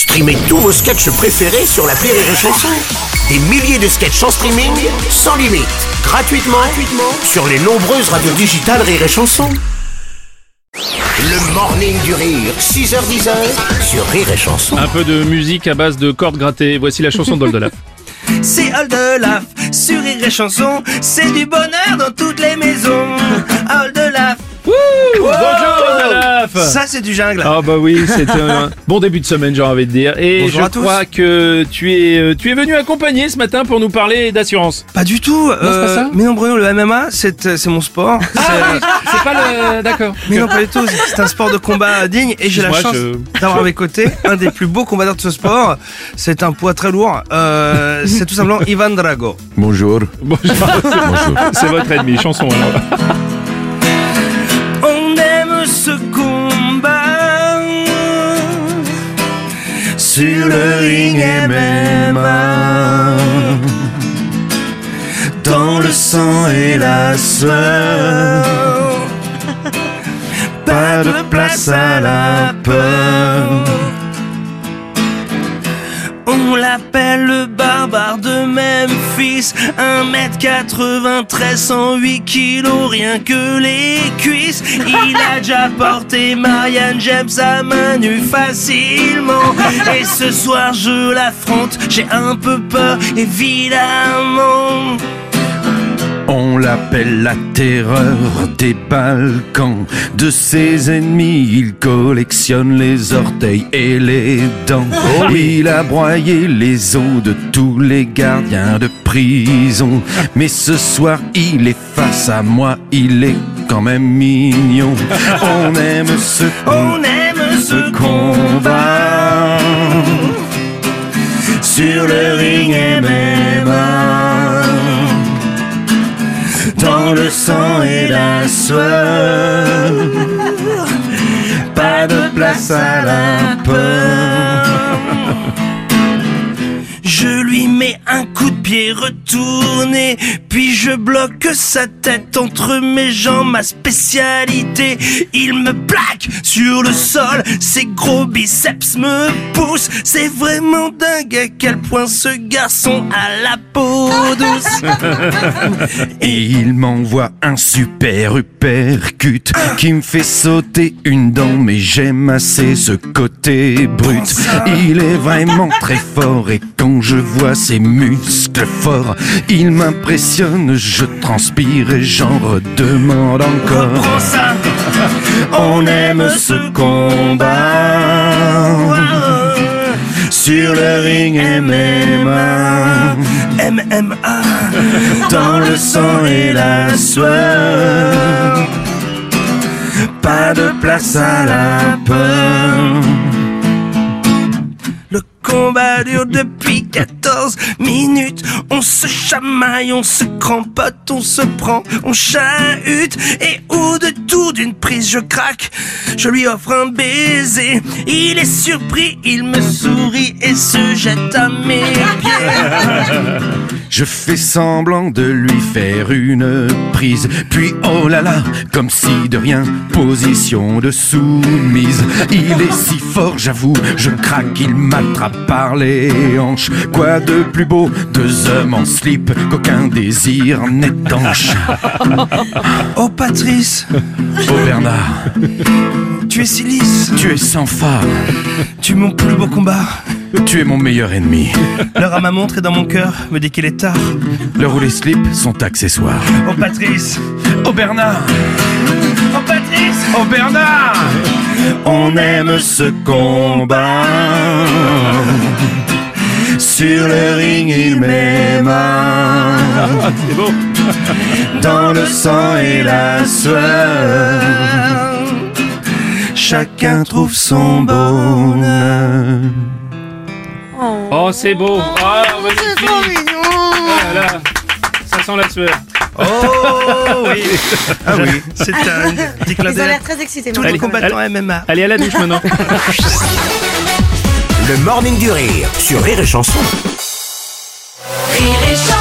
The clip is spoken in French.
Streamez tous vos sketchs préférés sur la Rire et Chanson. Des milliers de sketchs en streaming, sans limite, gratuitement, gratuitement sur les nombreuses radios digitales Rire et Chanson. Le morning du rire, 6h10 sur Rire et Chanson. Un peu de musique à base de cordes grattées. Voici la chanson d'Oldelaf. C'est Oldelaf sur Rire et Chanson, c'est du bonheur dans toutes les maisons. Oldelaf. Bonjour Oldelaf Ça c'est du jungle. Ah bah oui, c'est un bon début de semaine, j'ai envie de dire. Et Bonjour je à tous. crois que tu es, euh, tu es venu accompagner ce matin pour nous parler d'assurance. Pas du tout. c'est pas ça mais non Bruno, le MMA, c'est euh, c'est mon sport. C'est, euh, C'est pas le... D'accord. mais non pas du tout. C'est un sport de combat digne et j'ai la chance je- d'avoir à mes côtés un des plus beaux combattants de ce sport. C'est un poids très lourd. Euh, c'est tout simplement Ivan Drago. Bonjour. Bonjour. C'est votre ennemi, chanson alors. Sur le ring MMA. Dans le sang et la sueur, pas de place à la peur. On l'appelle le barbare de Memphis 1m93, 108 kilos, rien que les cuisses. Il a déjà porté Marianne James à main nue facilement. Et ce soir je l'affronte, j'ai un peu peur évidemment l'appelle la terreur des Balkans. De ses ennemis, il collectionne les orteils et les dents. Il a broyé les os de tous les gardiens de prison. Mais ce soir, il est face à moi, il est quand même mignon. On aime ce On aime ce combat. Le sang et la sueur. Pas de place à la peur. Je lui mets un coup de pied retourné, puis je bloque sa tête entre mes jambes, ma spécialité. Il me plaque sur le sol, ses gros biceps me poussent. C'est vraiment dingue à quel point ce garçon a la peau douce. Et il m'envoie un super uppercut qui me fait sauter une dent, mais j'aime assez ce côté brut. Il est vraiment très fort et quand je vois ses muscles forts, il m'impressionne, je transpire et j'en redemande encore. Ça, On aime ce combat sur le ring MMA. MMA. dans le sang et la sueur. Pas de place à la peur. Le combat dure depuis 14 minutes. On se chamaille, on se crampote, on se prend, on chahute. Et au détour d'une prise, je craque. Je lui offre un baiser. Il est surpris, il me sourit et se jette à mes pieds. Je fais semblant de lui faire une prise, puis oh là là, comme si de rien, position de soumise. Il est si fort, j'avoue, je craque, il m'attrape par les hanches. Quoi de plus beau, deux hommes en slip, qu'aucun désir n'étanche. Oh Patrice, Oh Bernard, tu es si lisse. tu es sans phare, Tu es mon plus beau combat. Tu es mon meilleur ennemi. L'heure à ma montre est dans mon cœur, me dit qu'il est tard. L'heure où les slips sont accessoires. Oh Patrice, Oh Bernard, oh Patrice. oh Bernard, on aime ce combat. Sur le ring, il m'aime. C'est beau. Dans le sang et la sueur, chacun trouve son bonheur. Oh, c'est beau. Ah, magnifique. Ah là là. Ça sent la sueur. Oh oui Ah oui, c'est un petit clin Ils ont l'air très excités. tous les Allez, combattants MMA. Allez à la douche maintenant. Le morning du rire sur Rire et Chanson. Rire et chanson.